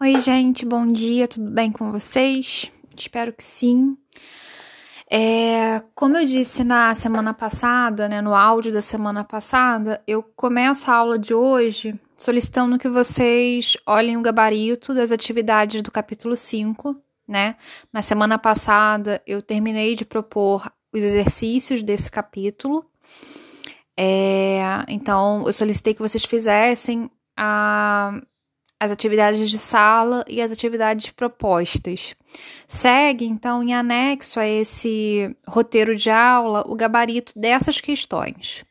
Oi, gente, bom dia, tudo bem com vocês? Espero que sim. É, como eu disse na semana passada, né, no áudio da semana passada, eu começo a aula de hoje solicitando que vocês olhem o gabarito das atividades do capítulo 5, né? Na semana passada eu terminei de propor os exercícios desse capítulo. É, então, eu solicitei que vocês fizessem a as atividades de sala e as atividades propostas. Segue, então, em anexo a esse roteiro de aula, o gabarito dessas questões.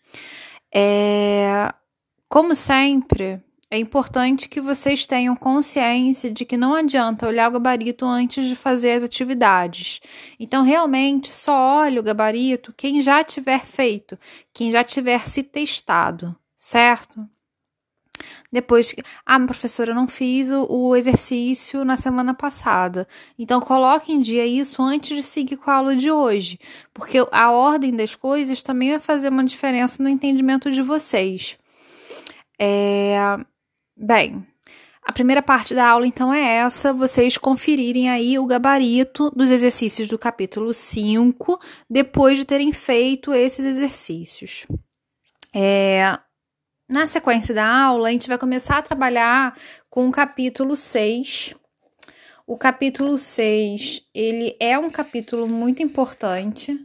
É, como sempre, é importante que vocês tenham consciência de que não adianta olhar o gabarito antes de fazer as atividades. Então, realmente, só olhe o gabarito quem já tiver feito, quem já tiver se testado, certo? Depois, ah, professora, eu não fiz o, o, exercício na semana passada. Então, coloque em dia isso antes de seguir com a aula de hoje, porque a ordem das coisas também vai fazer uma diferença no entendimento de vocês. É... Bem, a primeira parte da aula, então, é essa: vocês conferirem aí o gabarito dos exercícios do capítulo 5, depois de terem feito esses exercícios. É, na sequência da aula, a gente vai começar a trabalhar com o capítulo 6. O capítulo 6, ele é um capítulo muito importante,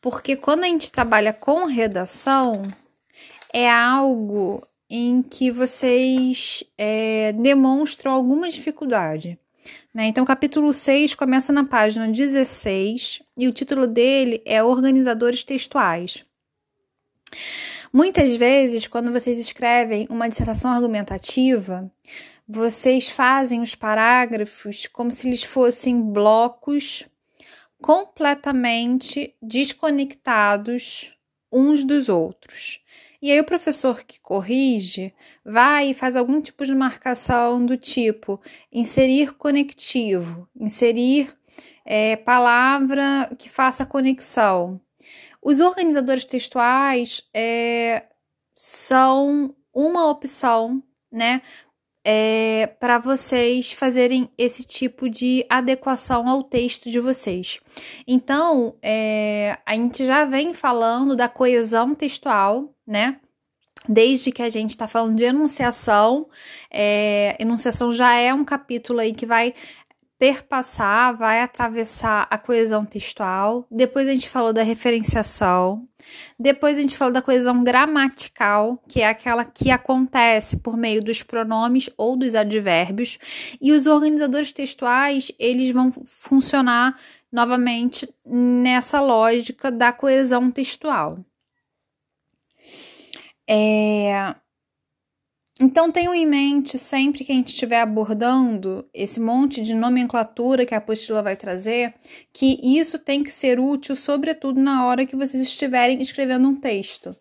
porque quando a gente trabalha com redação, é algo em que vocês é, demonstram alguma dificuldade. Né? Então, o capítulo 6 começa na página 16 e o título dele é Organizadores Textuais. Muitas vezes, quando vocês escrevem uma dissertação argumentativa, vocês fazem os parágrafos como se eles fossem blocos completamente desconectados uns dos outros. E aí o professor que corrige vai e faz algum tipo de marcação do tipo inserir conectivo, inserir é, palavra que faça conexão, os organizadores textuais é, são uma opção, né, é, para vocês fazerem esse tipo de adequação ao texto de vocês. Então, é, a gente já vem falando da coesão textual, né? Desde que a gente está falando de enunciação, é, enunciação já é um capítulo aí que vai perpassar, vai atravessar a coesão textual. Depois a gente falou da referenciação. Depois a gente falou da coesão gramatical, que é aquela que acontece por meio dos pronomes ou dos advérbios. E os organizadores textuais, eles vão funcionar novamente nessa lógica da coesão textual. É, então tenham em mente sempre que a gente estiver abordando esse monte de nomenclatura que a apostila vai trazer, que isso tem que ser útil, sobretudo na hora que vocês estiverem escrevendo um texto.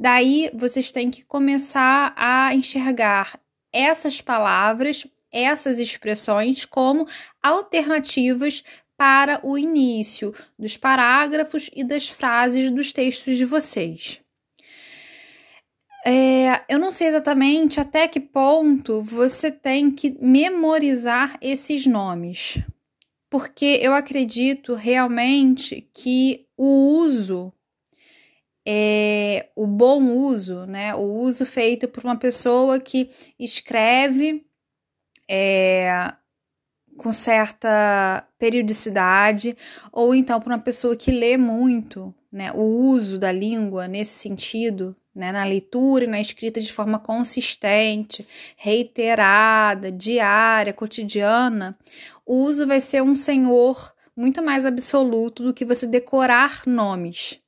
Daí vocês têm que começar a enxergar essas palavras, essas expressões como alternativas para o início dos parágrafos e das frases dos textos de vocês. É, eu não sei exatamente até que ponto você tem que memorizar esses nomes, porque eu acredito realmente que o uso, é, o bom uso, né, o uso feito por uma pessoa que escreve é, com certa periodicidade, ou então por uma pessoa que lê muito, né, o uso da língua nesse sentido né, na leitura e na escrita de forma consistente, reiterada, diária, cotidiana, o uso vai ser um senhor muito mais absoluto do que você decorar nomes.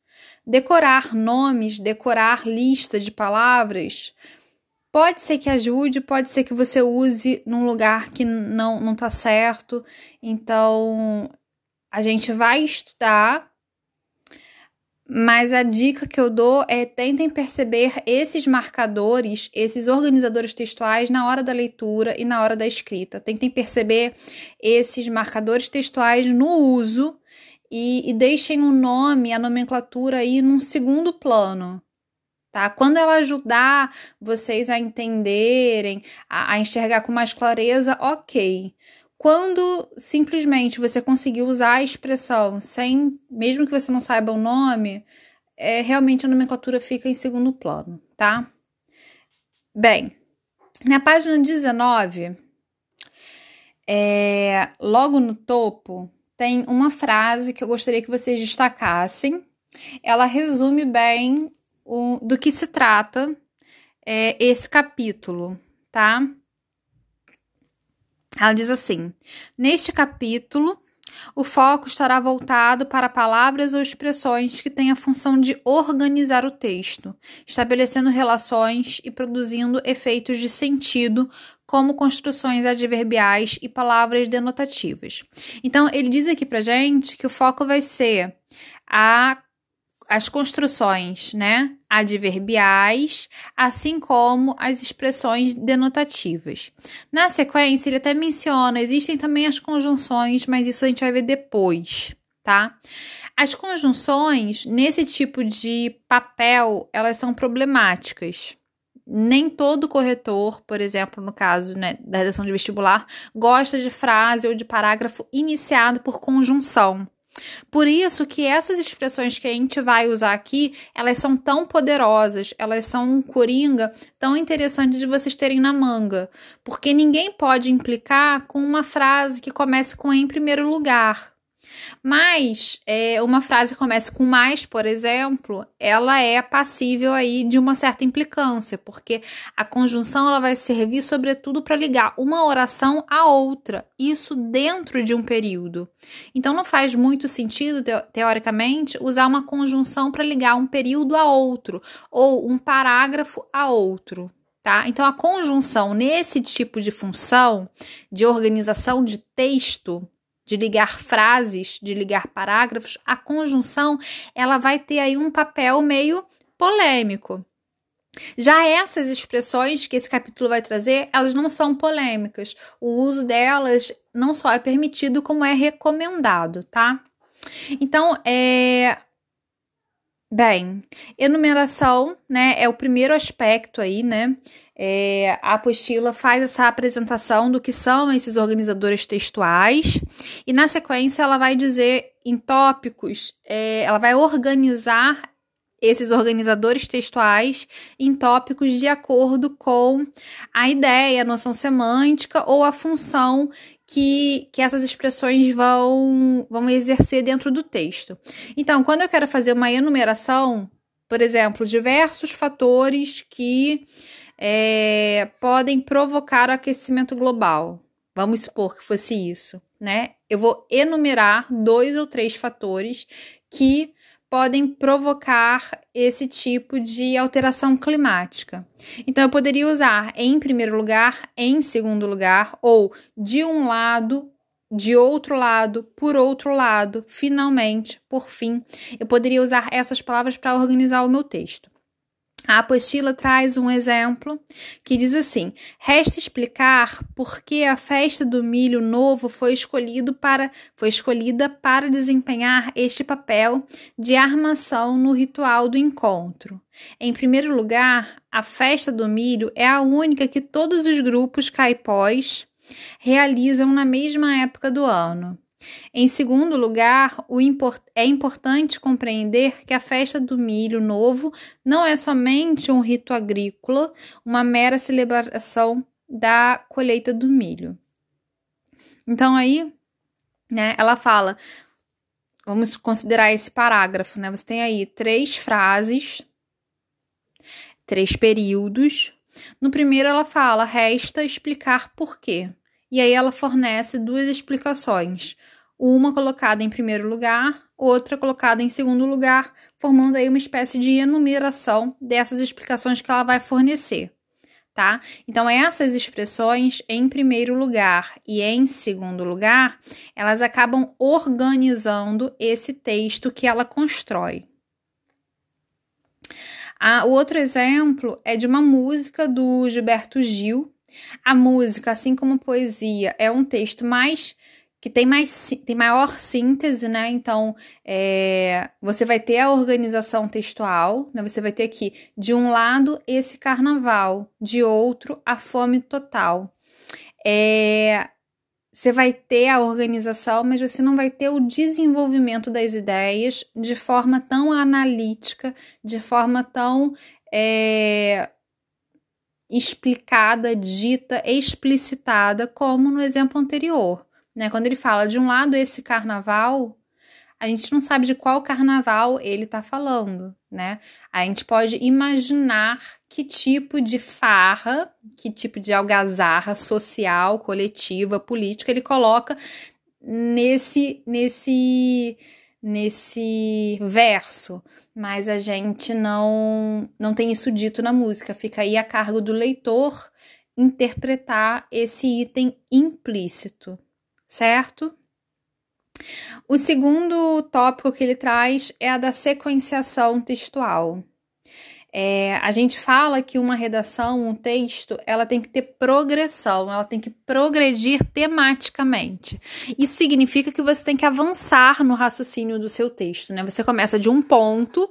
Decorar nomes, decorar lista de palavras, pode ser que ajude, pode ser que você use num lugar que não não tá certo. Então, a gente vai estudar mas a dica que eu dou é tentem perceber esses marcadores, esses organizadores textuais na hora da leitura e na hora da escrita. Tentem perceber esses marcadores textuais no uso e, e deixem o nome, a nomenclatura aí num segundo plano, Tá? Quando ela ajudar vocês a entenderem, a, a enxergar com mais clareza, ok. Quando simplesmente você conseguir usar a expressão sem, mesmo que você não saiba o nome, é, realmente a nomenclatura fica em segundo plano, tá? Bem, na página 19, é, logo no topo, tem uma frase que eu gostaria que vocês destacassem. Ela resume bem o, do que se trata é, esse capítulo, tá? Ela diz assim: neste capítulo, o foco estará voltado para palavras ou expressões que têm a função de organizar o texto, estabelecendo relações e produzindo efeitos de sentido, como construções adverbiais e palavras denotativas. Então, ele diz aqui pra gente que o foco vai ser a as construções, né, adverbiais, assim como as expressões denotativas. Na sequência, ele até menciona, existem também as conjunções, mas isso a gente vai ver depois, tá? As conjunções, nesse tipo de papel, elas são problemáticas. Nem todo corretor, por exemplo, no caso né, da redação de vestibular, gosta de frase ou de parágrafo iniciado por conjunção. Por isso que essas expressões que a gente vai usar aqui, elas são tão poderosas, elas são um coringa tão interessante de vocês terem na manga, porque ninguém pode implicar com uma frase que comece com em primeiro lugar. Mas é, uma frase que começa com mais, por exemplo, ela é passível aí de uma certa implicância, porque a conjunção ela vai servir sobretudo para ligar uma oração à outra, isso dentro de um período. Então não faz muito sentido, teoricamente, usar uma conjunção para ligar um período a outro ou um parágrafo a outro. Tá? Então, a conjunção nesse tipo de função de organização de texto, de ligar frases, de ligar parágrafos, a conjunção ela vai ter aí um papel meio polêmico. Já essas expressões que esse capítulo vai trazer, elas não são polêmicas. O uso delas não só é permitido, como é recomendado, tá? Então, é, Bem, enumeração, né, é o primeiro aspecto aí, né? É, a apostila faz essa apresentação do que são esses organizadores textuais e na sequência ela vai dizer em tópicos, é, ela vai organizar esses organizadores textuais em tópicos de acordo com a ideia, a noção semântica ou a função que, que essas expressões vão, vão exercer dentro do texto. Então, quando eu quero fazer uma enumeração, por exemplo, diversos fatores que é, podem provocar o aquecimento global. Vamos supor que fosse isso, né? Eu vou enumerar dois ou três fatores que podem provocar esse tipo de alteração climática. Então, eu poderia usar em primeiro lugar, em segundo lugar, ou de um lado, de outro lado, por outro lado, finalmente, por fim. Eu poderia usar essas palavras para organizar o meu texto. A apostila traz um exemplo que diz assim: resta explicar por que a festa do milho novo foi, escolhido para, foi escolhida para desempenhar este papel de armação no ritual do encontro. Em primeiro lugar, a festa do milho é a única que todos os grupos caipós realizam na mesma época do ano. Em segundo lugar, import é importante compreender que a festa do milho novo não é somente um rito agrícola, uma mera celebração da colheita do milho. Então aí, né, ela fala, vamos considerar esse parágrafo, né? Você tem aí três frases, três períodos. No primeiro ela fala, resta explicar por quê. E aí ela fornece duas explicações uma colocada em primeiro lugar, outra colocada em segundo lugar, formando aí uma espécie de enumeração dessas explicações que ela vai fornecer, tá? Então, essas expressões em primeiro lugar e em segundo lugar, elas acabam organizando esse texto que ela constrói. Ah, o outro exemplo é de uma música do Gilberto Gil. A música, assim como a poesia, é um texto mais que tem, mais, tem maior síntese, né? Então, é, você vai ter a organização textual, né? Você vai ter aqui, de um lado, esse carnaval, de outro, a fome total. É, você vai ter a organização, mas você não vai ter o desenvolvimento das ideias de forma tão analítica, de forma tão é, explicada, dita, explicitada, como no exemplo anterior. Né? Quando ele fala de um lado esse carnaval, a gente não sabe de qual carnaval ele está falando, né? A gente pode imaginar que tipo de farra, que tipo de algazarra social, coletiva, política ele coloca nesse nesse nesse verso, mas a gente não não tem isso dito na música, fica aí a cargo do leitor interpretar esse item implícito, certo? O segundo tópico que ele traz é a da sequenciação textual. É, a gente fala que uma redação, um texto, ela tem que ter progressão, ela tem que progredir tematicamente. Isso significa que você tem que avançar no raciocínio do seu texto, né? Você começa de um ponto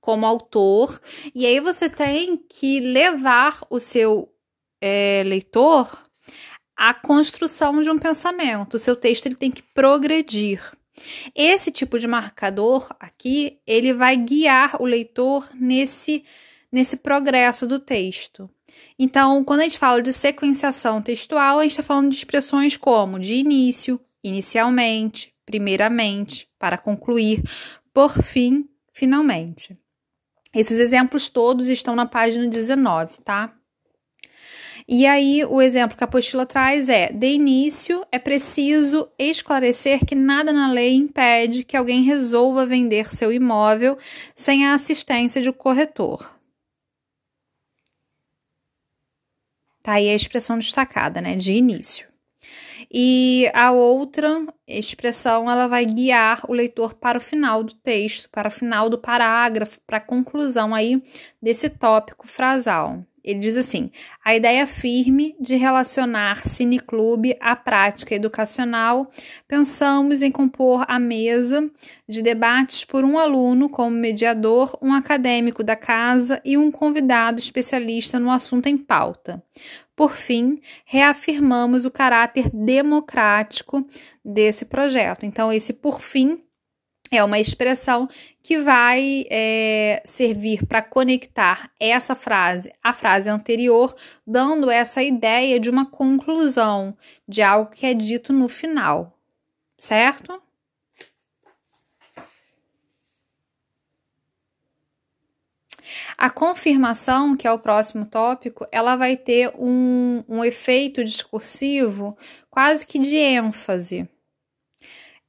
como autor, e aí você tem que levar o seu é, leitor à construção de um pensamento. O seu texto ele tem que progredir. Esse tipo de marcador aqui, ele vai guiar o leitor nesse nesse progresso do texto. Então, quando a gente fala de sequenciação textual, a gente está falando de expressões como de início, inicialmente, primeiramente, para concluir, por fim, finalmente. Esses exemplos todos estão na página 19, tá? E aí, o exemplo que a apostila traz é: de início, é preciso esclarecer que nada na lei impede que alguém resolva vender seu imóvel sem a assistência de um corretor. Tá aí a expressão destacada, né? De início. E a outra expressão ela vai guiar o leitor para o final do texto, para o final do parágrafo, para a conclusão aí desse tópico frasal. Ele diz assim: a ideia firme de relacionar cineclube à prática educacional, pensamos em compor a mesa de debates por um aluno como mediador, um acadêmico da casa e um convidado especialista no assunto em pauta. Por fim, reafirmamos o caráter democrático desse projeto. Então, esse por fim é uma expressão que vai é, servir para conectar essa frase à frase anterior, dando essa ideia de uma conclusão, de algo que é dito no final, certo? A confirmação, que é o próximo tópico, ela vai ter um, um efeito discursivo quase que de ênfase.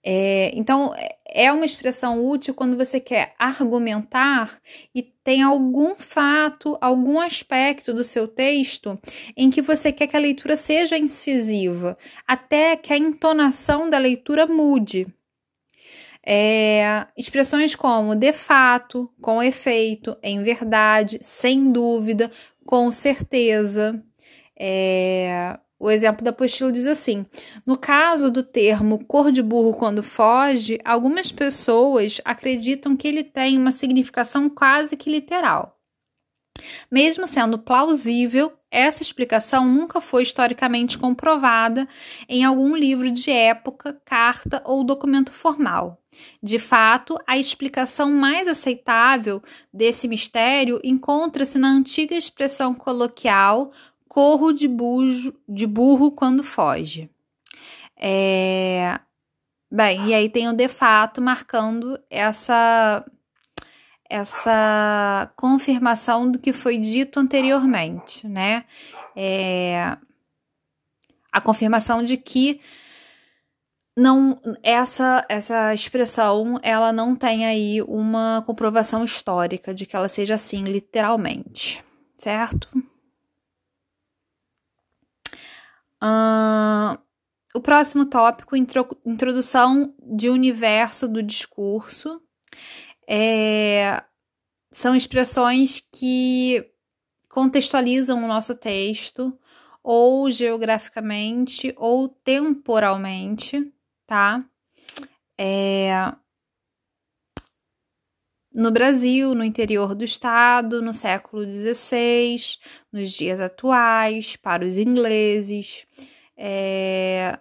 É, então, é uma expressão útil quando você quer argumentar e tem algum fato, algum aspecto do seu texto em que você quer que a leitura seja incisiva, até que a entonação da leitura mude. É, expressões como de fato, com efeito, em verdade, sem dúvida, com certeza. É, o exemplo da apostila diz assim: no caso do termo cor de burro quando foge, algumas pessoas acreditam que ele tem uma significação quase que literal. Mesmo sendo plausível, essa explicação nunca foi historicamente comprovada em algum livro de época, carta ou documento formal. De fato, a explicação mais aceitável desse mistério encontra-se na antiga expressão coloquial corro de, bujo, de burro quando foge. É... Bem, e aí tem o de fato marcando essa essa confirmação do que foi dito anteriormente, né? É... A confirmação de que não essa essa expressão ela não tem aí uma comprovação histórica de que ela seja assim literalmente, certo? O próximo tópico, intro, introdução de universo do discurso. É, são expressões que contextualizam o nosso texto, ou geograficamente, ou temporalmente, tá? É... No Brasil, no interior do estado, no século XVI, nos dias atuais, para os ingleses. É,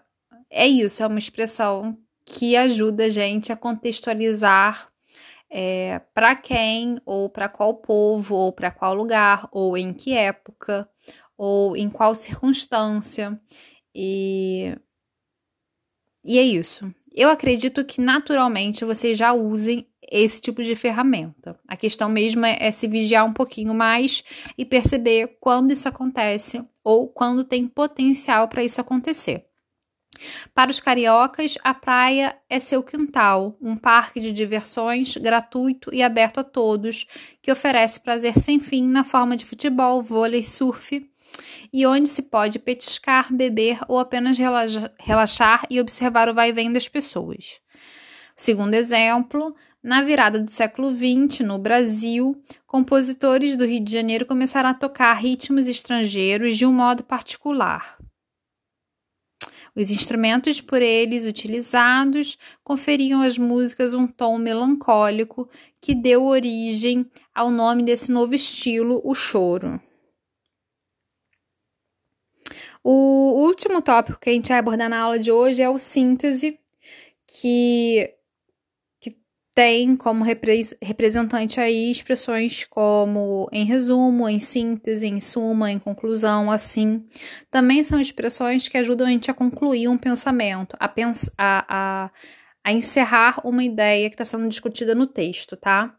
é isso, é uma expressão que ajuda a gente a contextualizar é, para quem, ou para qual povo, ou para qual lugar, ou em que época, ou em qual circunstância. E, e é isso. Eu acredito que naturalmente vocês já usem esse tipo de ferramenta. A questão mesmo é, é, se vigiar um pouquinho mais e perceber quando isso acontece ou quando tem potencial para isso acontecer. Para os cariocas, a praia é seu quintal, um parque de diversões gratuito e aberto a todos, que oferece prazer sem fim na forma de futebol, vôlei, surf e onde se pode petiscar, beber ou apenas relaxar e observar o vai e vem das pessoas. Segundo exemplo, na virada do século XX, no Brasil, compositores do Rio de Janeiro começaram a tocar ritmos estrangeiros de um modo particular. Os instrumentos por eles utilizados conferiam às músicas um tom melancólico que deu origem ao nome desse novo estilo, o choro. O último tópico que a gente vai abordar na aula de hoje é o síntese, que tem como repre representante aí expressões como em resumo, em síntese, em suma, em conclusão, assim. Também são expressões que ajudam a gente a concluir um pensamento, a, pens a, a, a encerrar uma ideia que está sendo discutida no texto, tá?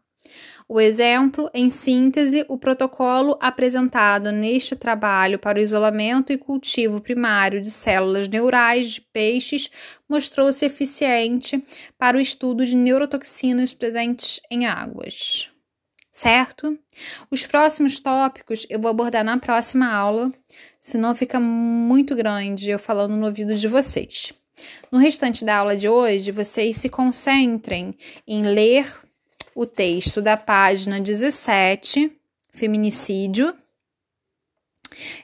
O exemplo, em síntese, o protocolo apresentado neste trabalho para o isolamento e cultivo primário de células neurais de peixes mostrou-se eficiente para o estudo de neurotoxinas presentes em águas. Certo? Os próximos tópicos eu vou abordar na próxima aula, senão fica muito grande eu falando no ouvido de vocês. No restante da aula de hoje, vocês se concentrem em ler o texto da página 17, feminicídio,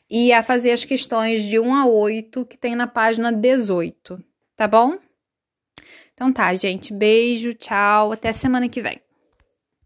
e a fazer as questões de 1 a 8 que tem na página 18, tá bom? Então tá, gente. Beijo, tchau, até semana que vem.